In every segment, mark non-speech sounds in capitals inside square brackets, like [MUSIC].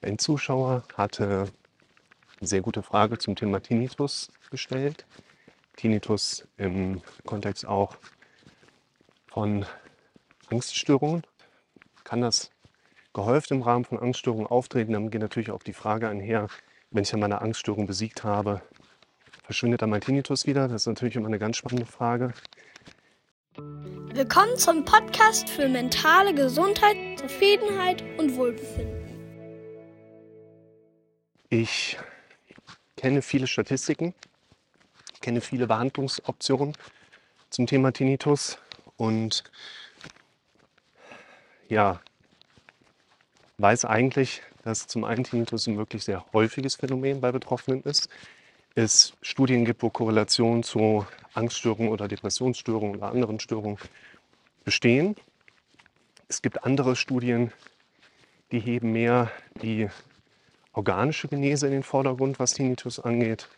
Ein Zuschauer hatte eine sehr gute Frage zum Thema Tinnitus gestellt. Tinnitus im Kontext auch von Angststörungen. Kann das gehäuft im Rahmen von Angststörungen auftreten? Dann geht natürlich auch die Frage einher, wenn ich dann meine Angststörung besiegt habe, verschwindet dann mein Tinnitus wieder? Das ist natürlich immer eine ganz spannende Frage. Willkommen zum Podcast für mentale Gesundheit, Zufriedenheit und Wohlbefinden. Ich kenne viele Statistiken, kenne viele Behandlungsoptionen zum Thema Tinnitus und ja, weiß eigentlich, dass zum einen Tinnitus ein wirklich sehr häufiges Phänomen bei Betroffenen ist. Es Studien gibt, wo Korrelationen zu Angststörungen oder Depressionsstörungen oder anderen Störungen bestehen. Es gibt andere Studien, die heben mehr die organische Genese in den Vordergrund, was Tinnitus angeht.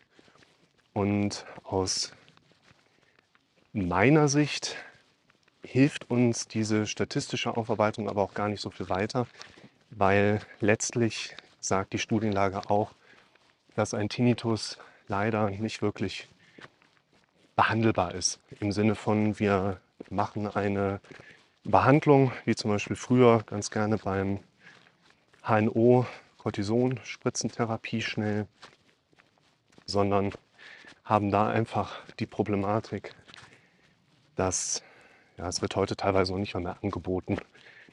Und aus meiner Sicht hilft uns diese statistische Aufarbeitung aber auch gar nicht so viel weiter, weil letztlich sagt die Studienlage auch, dass ein Tinnitus leider nicht wirklich behandelbar ist. Im Sinne von, wir machen eine Behandlung, wie zum Beispiel früher ganz gerne beim HNO, Cortison-Spritzentherapie schnell, sondern haben da einfach die Problematik, dass ja, es wird heute teilweise noch nicht mal mehr angeboten,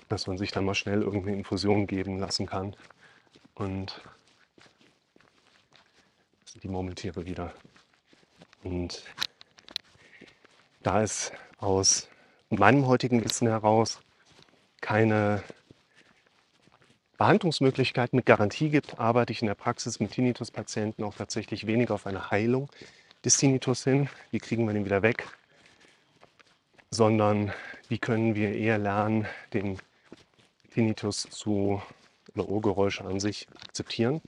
dass man sich dann mal schnell irgendeine Infusion geben lassen kann. Und das sind die Murmeltiere wieder. Und da es aus meinem heutigen Wissen heraus keine Behandlungsmöglichkeit mit Garantie gibt, arbeite ich in der Praxis mit Tinnitus-Patienten auch tatsächlich weniger auf eine Heilung des Tinnitus hin. Wie kriegen wir den wieder weg? Sondern wie können wir eher lernen, den Tinnitus zu oder Ohrgeräusche an sich akzeptieren.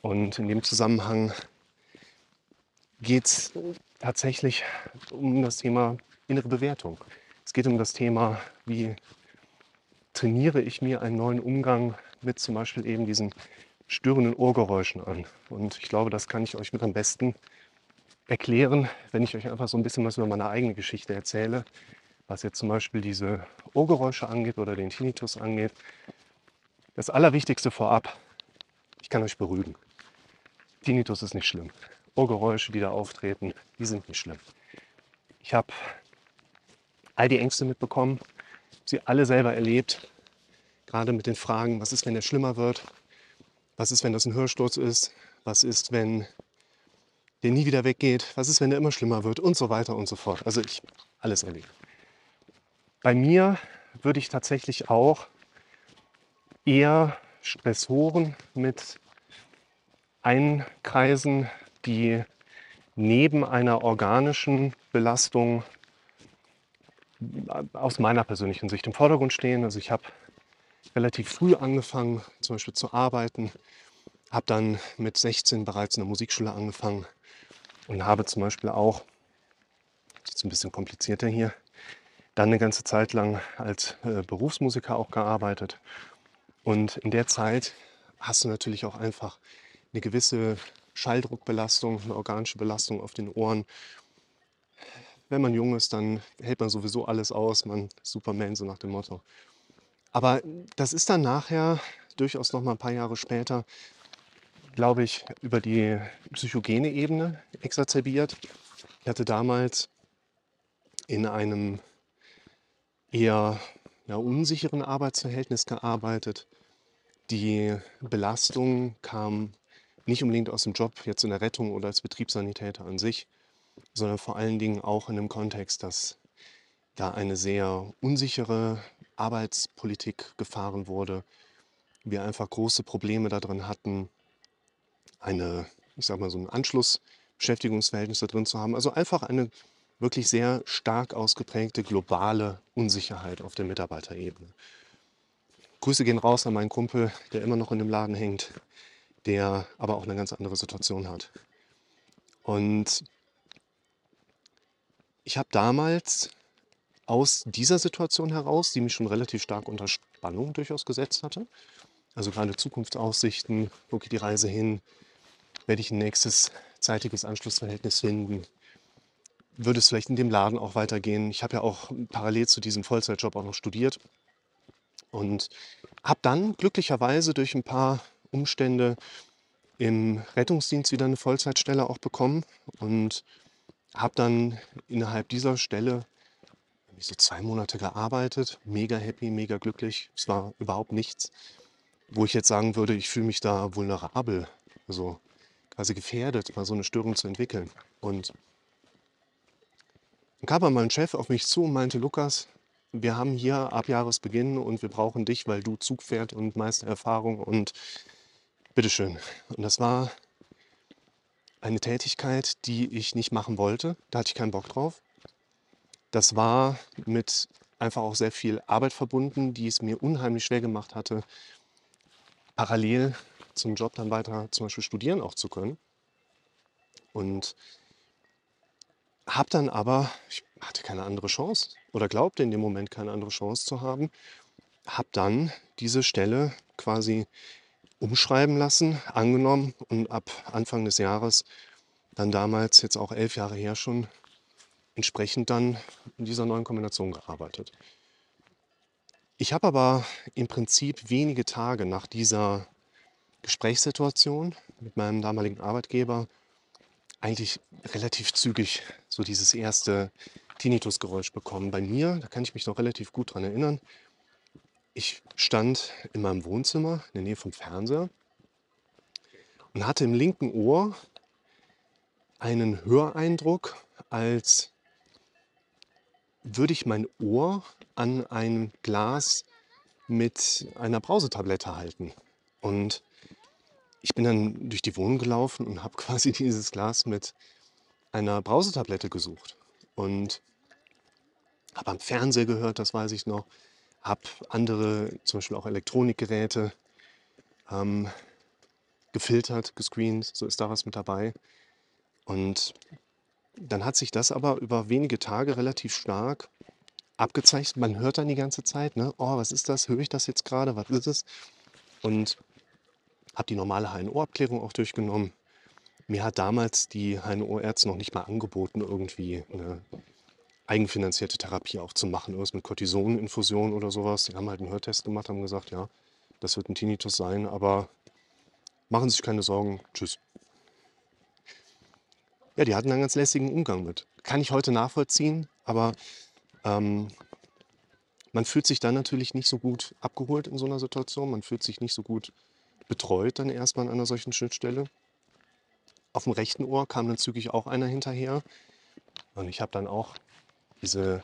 Und in dem Zusammenhang geht es tatsächlich um das Thema innere Bewertung. Es geht um das Thema, wie trainiere ich mir einen neuen Umgang mit zum Beispiel eben diesen störenden Ohrgeräuschen an. Und ich glaube, das kann ich euch mit am besten erklären, wenn ich euch einfach so ein bisschen was über meine eigene Geschichte erzähle, was jetzt zum Beispiel diese Ohrgeräusche angeht oder den Tinnitus angeht. Das Allerwichtigste vorab, ich kann euch beruhigen. Tinnitus ist nicht schlimm. Ohrgeräusche, die da auftreten, die sind nicht schlimm. Ich habe all die Ängste mitbekommen, sie alle selber erlebt. Gerade mit den Fragen, was ist, wenn er schlimmer wird? Was ist, wenn das ein Hörsturz ist? Was ist, wenn der nie wieder weggeht? Was ist, wenn der immer schlimmer wird? Und so weiter und so fort. Also ich alles erlebt. Bei mir würde ich tatsächlich auch eher Stressoren mit einkreisen, die neben einer organischen Belastung aus meiner persönlichen Sicht im Vordergrund stehen. Also ich habe relativ früh angefangen, zum Beispiel zu arbeiten, habe dann mit 16 bereits in der Musikschule angefangen und habe zum Beispiel auch, das ist ein bisschen komplizierter hier, dann eine ganze Zeit lang als äh, Berufsmusiker auch gearbeitet. Und in der Zeit hast du natürlich auch einfach eine gewisse Schalldruckbelastung, eine organische Belastung auf den Ohren wenn man jung ist, dann hält man sowieso alles aus, man Superman, so nach dem Motto. Aber das ist dann nachher, durchaus noch mal ein paar Jahre später, glaube ich, über die psychogene Ebene exacerbiert. Ich hatte damals in einem eher ja, unsicheren Arbeitsverhältnis gearbeitet. Die Belastung kam nicht unbedingt aus dem Job, jetzt in der Rettung oder als Betriebssanitäter an sich, sondern vor allen Dingen auch in dem Kontext, dass da eine sehr unsichere Arbeitspolitik gefahren wurde. Wir einfach große Probleme darin hatten, eine, ich sag mal, so ein Anschlussbeschäftigungsverhältnis da drin zu haben. Also einfach eine wirklich sehr stark ausgeprägte globale Unsicherheit auf der Mitarbeiterebene. Grüße gehen raus an meinen Kumpel, der immer noch in dem Laden hängt, der aber auch eine ganz andere Situation hat. Und ich habe damals aus dieser Situation heraus, die mich schon relativ stark unter Spannung durchaus gesetzt hatte, Also gerade Zukunftsaussichten, wo geht die Reise hin? Werde ich ein nächstes zeitiges Anschlussverhältnis finden? Würde es vielleicht in dem Laden auch weitergehen? Ich habe ja auch parallel zu diesem Vollzeitjob auch noch studiert und habe dann glücklicherweise durch ein paar Umstände im Rettungsdienst wieder eine Vollzeitstelle auch bekommen und habe dann innerhalb dieser Stelle so zwei Monate gearbeitet, mega happy, mega glücklich. Es war überhaupt nichts, wo ich jetzt sagen würde, ich fühle mich da vulnerabel, also quasi gefährdet, mal so eine Störung zu entwickeln. Und dann kam mal mein Chef auf mich zu und meinte, Lukas, wir haben hier ab Jahresbeginn und wir brauchen dich, weil du Zug fährt und meiste Erfahrung und bitteschön. Und das war eine Tätigkeit, die ich nicht machen wollte. Da hatte ich keinen Bock drauf. Das war mit einfach auch sehr viel Arbeit verbunden, die es mir unheimlich schwer gemacht hatte, parallel zum Job dann weiter zum Beispiel studieren auch zu können. Und habe dann aber, ich hatte keine andere Chance oder glaubte in dem Moment keine andere Chance zu haben, habe dann diese Stelle quasi umschreiben lassen, angenommen und ab Anfang des Jahres, dann damals, jetzt auch elf Jahre her schon, entsprechend dann in dieser neuen Kombination gearbeitet. Ich habe aber im Prinzip wenige Tage nach dieser Gesprächssituation mit meinem damaligen Arbeitgeber eigentlich relativ zügig so dieses erste Tinnitusgeräusch bekommen. Bei mir, da kann ich mich noch relativ gut dran erinnern, ich stand in meinem Wohnzimmer in der Nähe vom Fernseher und hatte im linken Ohr einen Höreindruck, als würde ich mein Ohr an ein Glas mit einer Brausetablette halten. Und ich bin dann durch die Wohnung gelaufen und habe [LAUGHS] quasi dieses Glas mit einer Brausetablette gesucht. Und habe am Fernseher gehört, das weiß ich noch habe andere, zum Beispiel auch Elektronikgeräte, ähm, gefiltert, gescreent, so ist da was mit dabei. Und dann hat sich das aber über wenige Tage relativ stark abgezeichnet. Man hört dann die ganze Zeit, ne? oh, was ist das? Höre ich das jetzt gerade? Was ist es? Und habe die normale HNO-Abklärung auch durchgenommen. Mir hat damals die HNO-Ärzte noch nicht mal angeboten, irgendwie eine eigenfinanzierte Therapie auch zu machen. Irgendwas mit Cortisoninfusion oder sowas. Die haben halt einen Hörtest gemacht, haben gesagt, ja, das wird ein Tinnitus sein, aber machen Sie sich keine Sorgen. Tschüss. Ja, die hatten einen ganz lässigen Umgang mit. Kann ich heute nachvollziehen, aber ähm, man fühlt sich dann natürlich nicht so gut abgeholt in so einer Situation. Man fühlt sich nicht so gut betreut dann erstmal an einer solchen Schnittstelle. Auf dem rechten Ohr kam dann zügig auch einer hinterher. Und ich habe dann auch diese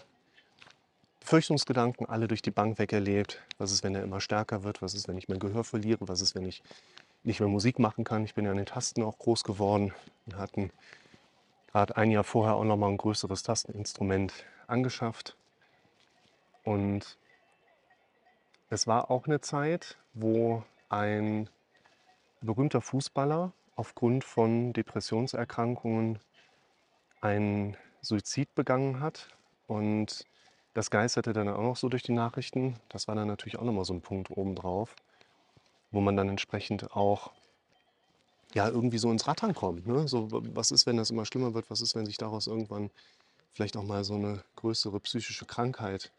Befürchtungsgedanken alle durch die Bank weg erlebt. Was ist, wenn er immer stärker wird? Was ist, wenn ich mein Gehör verliere? Was ist, wenn ich nicht mehr Musik machen kann? Ich bin ja an den Tasten auch groß geworden. Wir hatten gerade ein Jahr vorher auch noch mal ein größeres Tasteninstrument angeschafft. Und es war auch eine Zeit, wo ein berühmter Fußballer aufgrund von Depressionserkrankungen einen Suizid begangen hat und das geisterte dann auch noch so durch die Nachrichten. Das war dann natürlich auch nochmal so ein Punkt obendrauf, wo man dann entsprechend auch ja, irgendwie so ins Rattern kommt. Ne? So, was ist, wenn das immer schlimmer wird? Was ist, wenn sich daraus irgendwann vielleicht auch mal so eine größere psychische Krankheit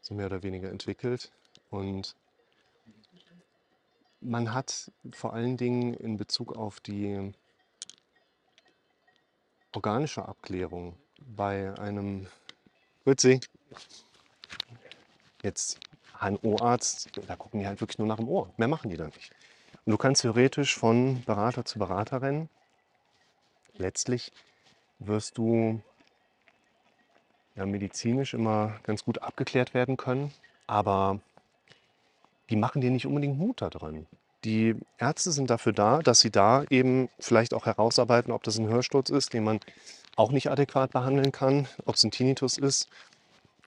so mehr oder weniger entwickelt? Und man hat vor allen Dingen in Bezug auf die organische Abklärung bei einem Grüezi. Jetzt HNO-Arzt, da gucken die halt wirklich nur nach dem Ohr. Mehr machen die da nicht. Und du kannst theoretisch von Berater zu Berater rennen. Letztlich wirst du ja, medizinisch immer ganz gut abgeklärt werden können, aber die machen dir nicht unbedingt Mut da drin. Die Ärzte sind dafür da, dass sie da eben vielleicht auch herausarbeiten, ob das ein Hörsturz ist, den man auch nicht adäquat behandeln kann, ob es ein Tinnitus ist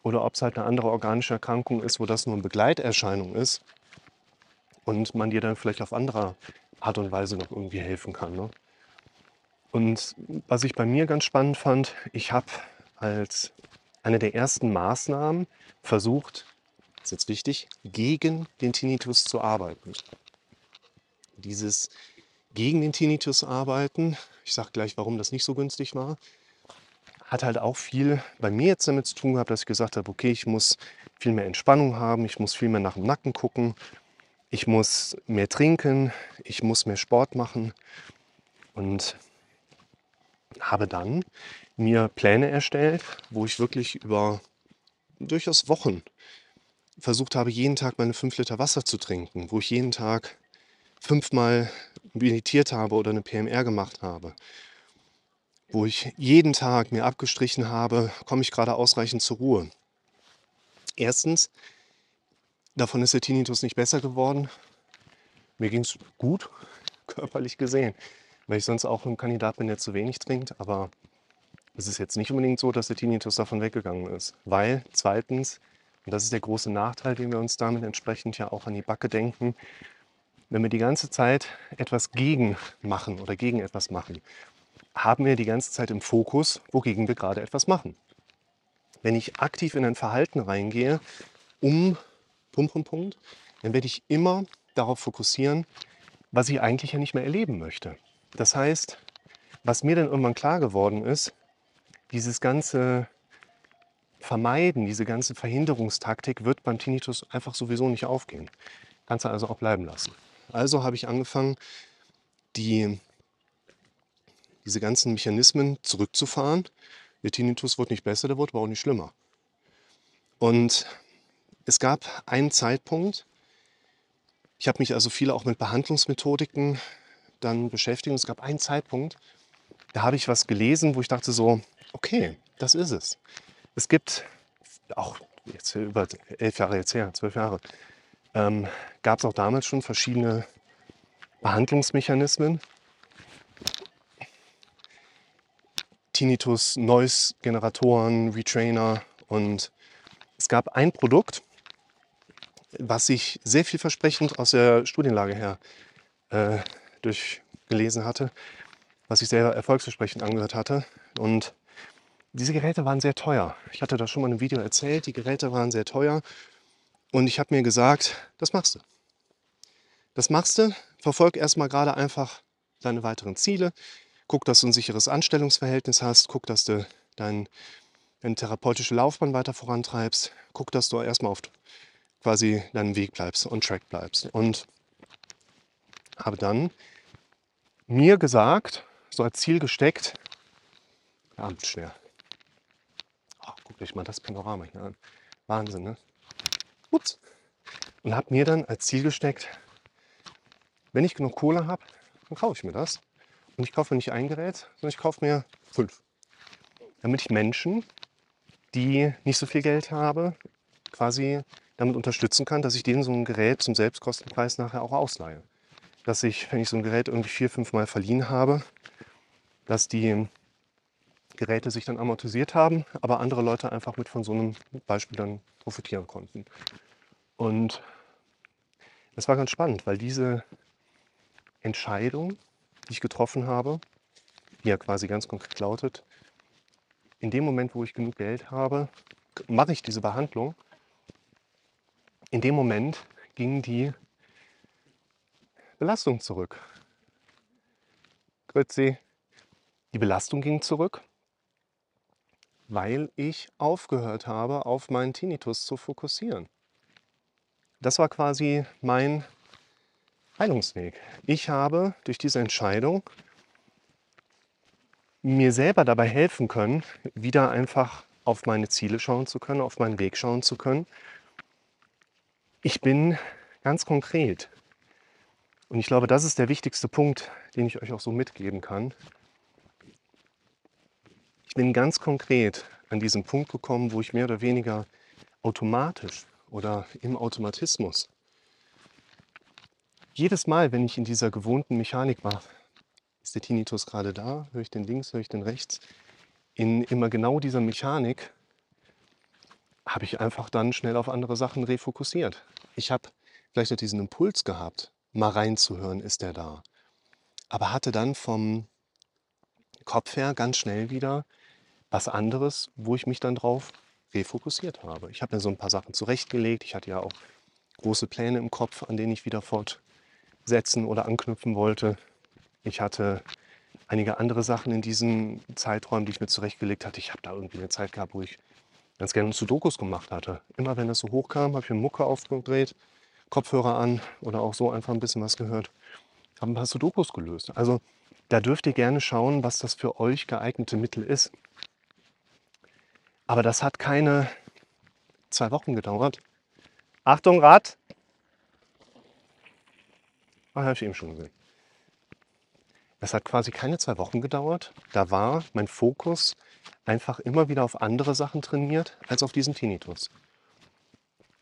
oder ob es halt eine andere organische Erkrankung ist, wo das nur eine Begleiterscheinung ist und man dir dann vielleicht auf andere Art und Weise noch irgendwie helfen kann. Ne? Und was ich bei mir ganz spannend fand, ich habe als eine der ersten Maßnahmen versucht, das ist jetzt wichtig, gegen den Tinnitus zu arbeiten. dieses gegen den Tinnitus arbeiten, ich sage gleich, warum das nicht so günstig war, hat halt auch viel bei mir jetzt damit zu tun gehabt, dass ich gesagt habe, okay, ich muss viel mehr Entspannung haben, ich muss viel mehr nach dem Nacken gucken, ich muss mehr trinken, ich muss mehr Sport machen und habe dann mir Pläne erstellt, wo ich wirklich über durchaus Wochen versucht habe, jeden Tag meine fünf Liter Wasser zu trinken, wo ich jeden Tag fünfmal meditiert habe oder eine PMR gemacht habe, wo ich jeden Tag mir abgestrichen habe, komme ich gerade ausreichend zur Ruhe. Erstens, davon ist der Tinnitus nicht besser geworden. Mir ging es gut, [LAUGHS] körperlich gesehen, weil ich sonst auch ein Kandidat bin, der zu wenig trinkt. Aber es ist jetzt nicht unbedingt so, dass der Tinnitus davon weggegangen ist. Weil zweitens, und das ist der große Nachteil, den wir uns damit entsprechend ja auch an die Backe denken, wenn wir die ganze Zeit etwas gegen machen oder gegen etwas machen, haben wir die ganze Zeit im Fokus, wogegen wir gerade etwas machen. Wenn ich aktiv in ein Verhalten reingehe, um Punkt, Punkt, Punkt, dann werde ich immer darauf fokussieren, was ich eigentlich ja nicht mehr erleben möchte. Das heißt, was mir dann irgendwann klar geworden ist, dieses ganze Vermeiden, diese ganze Verhinderungstaktik wird beim Tinnitus einfach sowieso nicht aufgehen. Kannst du also auch bleiben lassen. Also habe ich angefangen, die, diese ganzen Mechanismen zurückzufahren. Der Tinnitus wurde nicht besser, der wurde aber auch nicht schlimmer. Und es gab einen Zeitpunkt, ich habe mich also viel auch mit Behandlungsmethodiken dann beschäftigt. Und es gab einen Zeitpunkt, da habe ich was gelesen, wo ich dachte so, okay, das ist es. Es gibt auch jetzt über elf Jahre jetzt her, zwölf Jahre, ähm, gab es auch damals schon verschiedene Behandlungsmechanismen. Tinnitus, Noise-Generatoren, Retrainer und es gab ein Produkt, was sich sehr vielversprechend aus der Studienlage her äh, durchgelesen hatte, was sich sehr erfolgsversprechend angehört hatte. Und diese Geräte waren sehr teuer. Ich hatte das schon mal in einem Video erzählt. Die Geräte waren sehr teuer. Und ich habe mir gesagt, das machst du. Das machst du. Verfolg erstmal gerade einfach deine weiteren Ziele. Guck, dass du ein sicheres Anstellungsverhältnis hast. Guck, dass du dein, deine therapeutische Laufbahn weiter vorantreibst. Guck, dass du erstmal auf quasi deinem Weg bleibst, on track bleibst. Und habe dann mir gesagt, so als Ziel gesteckt, abendschwer. Oh, guckt euch mal das Panorama hier an. Wahnsinn, ne? Ups. Und habe mir dann als Ziel gesteckt, wenn ich genug Kohle habe, dann kaufe ich mir das. Und ich kaufe nicht ein Gerät, sondern ich kaufe mir fünf. Damit ich Menschen, die nicht so viel Geld haben, quasi damit unterstützen kann, dass ich denen so ein Gerät zum Selbstkostenpreis nachher auch ausleihe. Dass ich, wenn ich so ein Gerät irgendwie vier, fünf Mal verliehen habe, dass die Geräte sich dann amortisiert haben, aber andere Leute einfach mit von so einem Beispiel dann profitieren konnten. Und das war ganz spannend, weil diese Entscheidung, die ich getroffen habe, die ja quasi ganz konkret lautet, in dem Moment, wo ich genug Geld habe, mache ich diese Behandlung in dem Moment ging die Belastung zurück. Grüezi. Die Belastung ging zurück, weil ich aufgehört habe, auf meinen Tinnitus zu fokussieren. Das war quasi mein Heilungsweg. Ich habe durch diese Entscheidung mir selber dabei helfen können, wieder einfach auf meine Ziele schauen zu können, auf meinen Weg schauen zu können ich bin ganz konkret. Und ich glaube, das ist der wichtigste Punkt, den ich euch auch so mitgeben kann. Ich bin ganz konkret an diesen Punkt gekommen, wo ich mehr oder weniger automatisch oder im Automatismus jedes Mal, wenn ich in dieser gewohnten Mechanik war, ist der Tinnitus gerade da, höre ich den links, höre ich den rechts, in immer genau dieser Mechanik habe ich einfach dann schnell auf andere Sachen refokussiert. Ich habe vielleicht auch diesen Impuls gehabt, mal reinzuhören, ist der da. Aber hatte dann vom Kopf her ganz schnell wieder was anderes, wo ich mich dann drauf refokussiert habe. Ich habe mir so ein paar Sachen zurechtgelegt. Ich hatte ja auch große Pläne im Kopf, an denen ich wieder fortsetzen setzen oder anknüpfen wollte. Ich hatte einige andere Sachen in diesem Zeitraum, die ich mir zurechtgelegt hatte. Ich habe da irgendwie eine Zeit gehabt, wo ich ganz gerne Sudokus gemacht hatte. Immer wenn das so hochkam, habe ich mir Mucke aufgedreht, Kopfhörer an oder auch so einfach ein bisschen was gehört. Habe ein paar Sudokus gelöst. Also da dürft ihr gerne schauen, was das für euch geeignete Mittel ist. Aber das hat keine zwei Wochen gedauert. Achtung, Rad! Ah, habe ich eben schon gesehen. Das hat quasi keine zwei Wochen gedauert. Da war mein Fokus einfach immer wieder auf andere Sachen trainiert als auf diesen Tinnitus.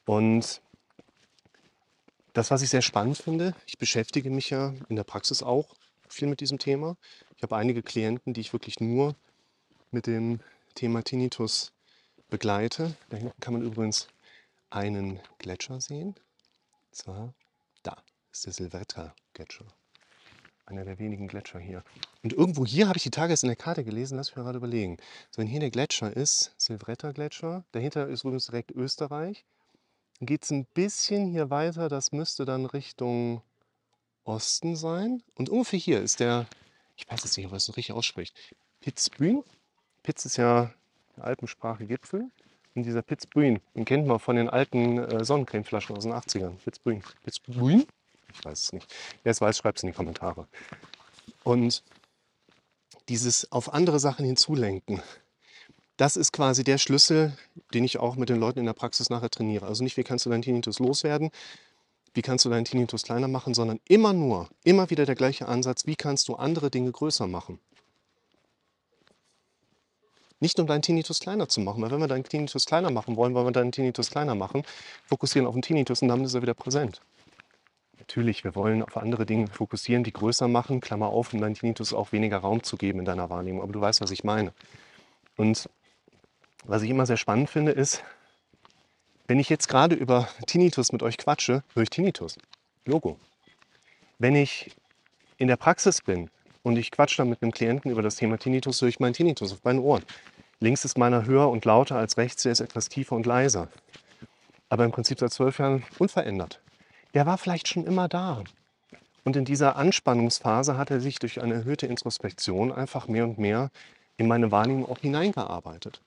Und das, was ich sehr spannend finde, ich beschäftige mich ja in der Praxis auch viel mit diesem Thema. Ich habe einige Klienten, die ich wirklich nur mit dem Thema Tinnitus begleite. Da hinten kann man übrigens einen Gletscher sehen. Und zwar da ist der Silvetra-Gletscher. Einer der wenigen Gletscher hier. Und irgendwo hier habe ich die Tage in der Karte gelesen, lass mich mal gerade überlegen. So, wenn hier der Gletscher ist, Silvretta-Gletscher, dahinter ist übrigens direkt Österreich. Dann geht es ein bisschen hier weiter, das müsste dann Richtung Osten sein. Und ungefähr hier ist der, ich weiß jetzt nicht, ob man es noch richtig ausspricht, Pitzbühn. Pitz ist ja der Alpensprache Gipfel. Und dieser Pitzbühn, den kennt man von den alten äh, Sonnencremeflaschen aus den 80ern. Pitzbühn. Pitzbühn? Ich weiß es nicht. Wer es weiß, schreibt es in die Kommentare. Und dieses auf andere Sachen hinzulenken, das ist quasi der Schlüssel, den ich auch mit den Leuten in der Praxis nachher trainiere. Also nicht, wie kannst du deinen Tinnitus loswerden, wie kannst du deinen Tinnitus kleiner machen, sondern immer nur, immer wieder der gleiche Ansatz, wie kannst du andere Dinge größer machen. Nicht um deinen Tinnitus kleiner zu machen, weil wenn wir deinen Tinnitus kleiner machen wollen, wollen wir deinen Tinnitus kleiner machen, fokussieren auf den Tinnitus und dann ist er wieder präsent. Natürlich, wir wollen auf andere Dinge fokussieren, die größer machen, Klammer auf, um deinen Tinnitus auch weniger Raum zu geben in deiner Wahrnehmung. Aber du weißt, was ich meine. Und was ich immer sehr spannend finde, ist, wenn ich jetzt gerade über Tinnitus mit euch quatsche, höre ich Tinnitus. Logo. Wenn ich in der Praxis bin und ich quatsche dann mit einem Klienten über das Thema Tinnitus, höre ich meinen Tinnitus auf meinen Ohren. Links ist meiner höher und lauter als rechts, der ist etwas tiefer und leiser. Aber im Prinzip seit zwölf Jahren unverändert der war vielleicht schon immer da. Und in dieser Anspannungsphase hat er sich durch eine erhöhte Introspektion einfach mehr und mehr in meine Wahrnehmung auch hineingearbeitet.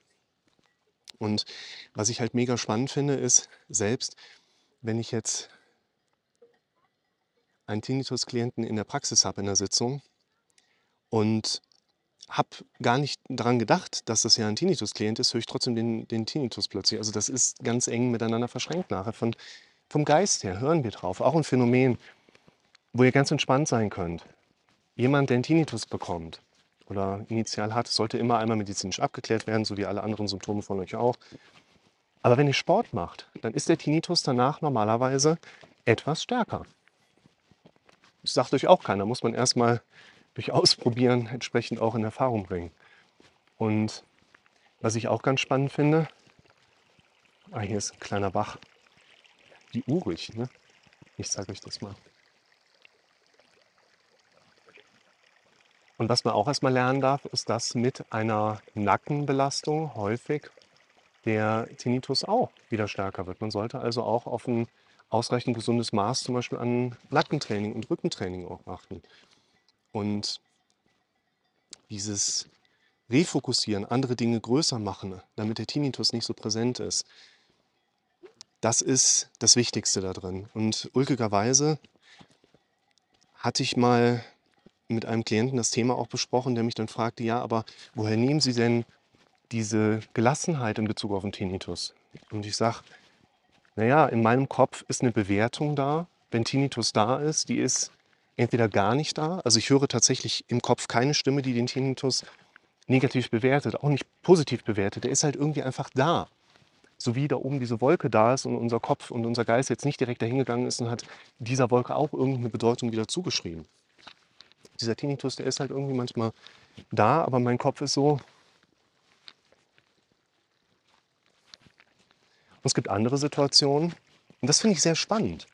Und was ich halt mega spannend finde, ist selbst, wenn ich jetzt einen Tinnitus-Klienten in der Praxis habe in der Sitzung und habe gar nicht daran gedacht, dass das ja ein Tinnitus-Klient ist, höre ich trotzdem den, den Tinnitus plötzlich. Also das ist ganz eng miteinander verschränkt nachher von vom Geist her hören wir drauf. Auch ein Phänomen, wo ihr ganz entspannt sein könnt. Jemand, der einen Tinnitus bekommt oder initial hat, sollte immer einmal medizinisch abgeklärt werden, so wie alle anderen Symptome von euch auch. Aber wenn ihr Sport macht, dann ist der Tinnitus danach normalerweise etwas stärker. Das sagt euch auch keiner, muss man erstmal durch Ausprobieren entsprechend auch in Erfahrung bringen. Und was ich auch ganz spannend finde, ah, hier ist ein kleiner Bach, wie urig, ne? Ich zeige euch das mal. Und was man auch erstmal lernen darf, ist, dass mit einer Nackenbelastung häufig der Tinnitus auch wieder stärker wird. Man sollte also auch auf ein ausreichend gesundes Maß zum Beispiel an Nackentraining und Rückentraining auch achten. Und dieses Refokussieren, andere Dinge größer machen, damit der Tinnitus nicht so präsent ist, das ist das Wichtigste da drin. Und ulkigerweise hatte ich mal mit einem Klienten das Thema auch besprochen, der mich dann fragte, ja, aber woher nehmen Sie denn diese Gelassenheit in Bezug auf den Tinnitus? Und ich sage, naja, in meinem Kopf ist eine Bewertung da. Wenn Tinnitus da ist, die ist entweder gar nicht da. Also ich höre tatsächlich im Kopf keine Stimme, die den Tinnitus negativ bewertet, auch nicht positiv bewertet. Der ist halt irgendwie einfach da so wie da oben diese Wolke da ist und unser Kopf und unser Geist jetzt nicht direkt dahingegangen ist und hat dieser Wolke auch irgendeine Bedeutung wieder zugeschrieben. Dieser Tinnitus, der ist halt irgendwie manchmal da, aber mein Kopf ist so. Und es gibt andere Situationen, und das finde ich sehr spannend.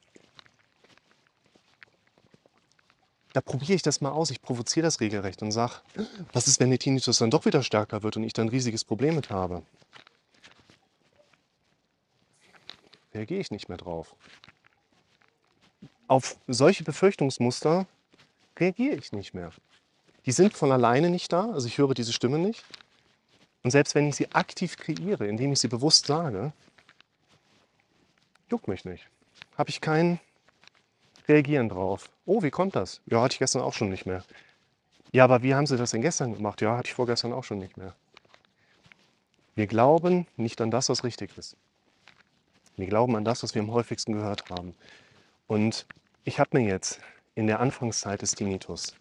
Da probiere ich das mal aus, ich provoziere das regelrecht und sage, was ist, wenn der Tinnitus dann doch wieder stärker wird und ich dann ein riesiges Problem mit habe? Reagiere ich nicht mehr drauf. auf solche Befürchtungsmuster reagiere ich nicht mehr. Die sind von alleine nicht da, also ich höre diese Stimme nicht. Und selbst wenn ich sie aktiv kreiere, indem ich sie bewusst sage, juckt mich nicht. Habe ich kein Reagieren drauf. Oh, wie kommt das? Ja, hatte ich gestern auch schon nicht mehr. Ja, aber wie haben Sie das denn gestern gemacht? Ja, hatte ich vorgestern auch schon nicht mehr. Wir glauben nicht an das, was richtig ist. Wir glauben an das, was wir am häufigsten gehört haben. Und ich habe mir jetzt in der Anfangszeit des Tinnitus,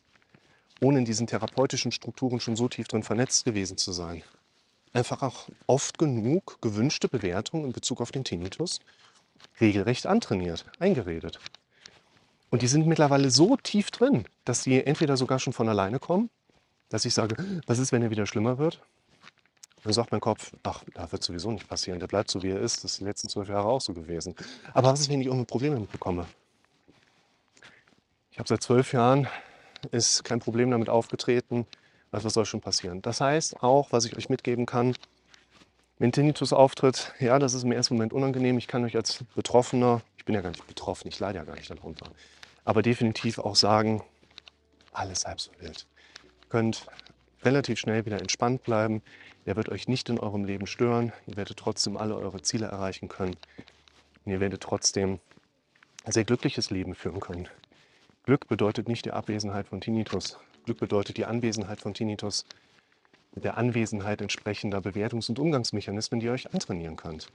ohne in diesen therapeutischen Strukturen schon so tief drin vernetzt gewesen zu sein, einfach auch oft genug gewünschte Bewertungen in Bezug auf den Tinnitus regelrecht antrainiert, eingeredet. Und die sind mittlerweile so tief drin, dass sie entweder sogar schon von alleine kommen, dass ich sage, was ist, wenn er wieder schlimmer wird? Dann sagt mein Kopf, ach, da wird sowieso nicht passieren, der bleibt so, wie er ist. Das ist die letzten zwölf Jahre auch so gewesen. Aber was ist, wenn ich irgendein Problem damit bekomme? Ich habe seit zwölf Jahren, ist kein Problem damit aufgetreten. Also was soll schon passieren? Das heißt auch, was ich euch mitgeben kann, wenn Tinnitus auftritt, ja, das ist im ersten Moment unangenehm. Ich kann euch als Betroffener, ich bin ja gar nicht betroffen, ich leide ja gar nicht darunter, aber definitiv auch sagen, alles halb so wild. Ihr könnt relativ schnell wieder entspannt bleiben. Der wird euch nicht in eurem Leben stören. Ihr werdet trotzdem alle eure Ziele erreichen können. Und ihr werdet trotzdem ein sehr glückliches Leben führen können. Glück bedeutet nicht die Abwesenheit von Tinnitus. Glück bedeutet die Anwesenheit von Tinnitus mit der Anwesenheit entsprechender Bewertungs- und Umgangsmechanismen, die ihr euch antrainieren könnt.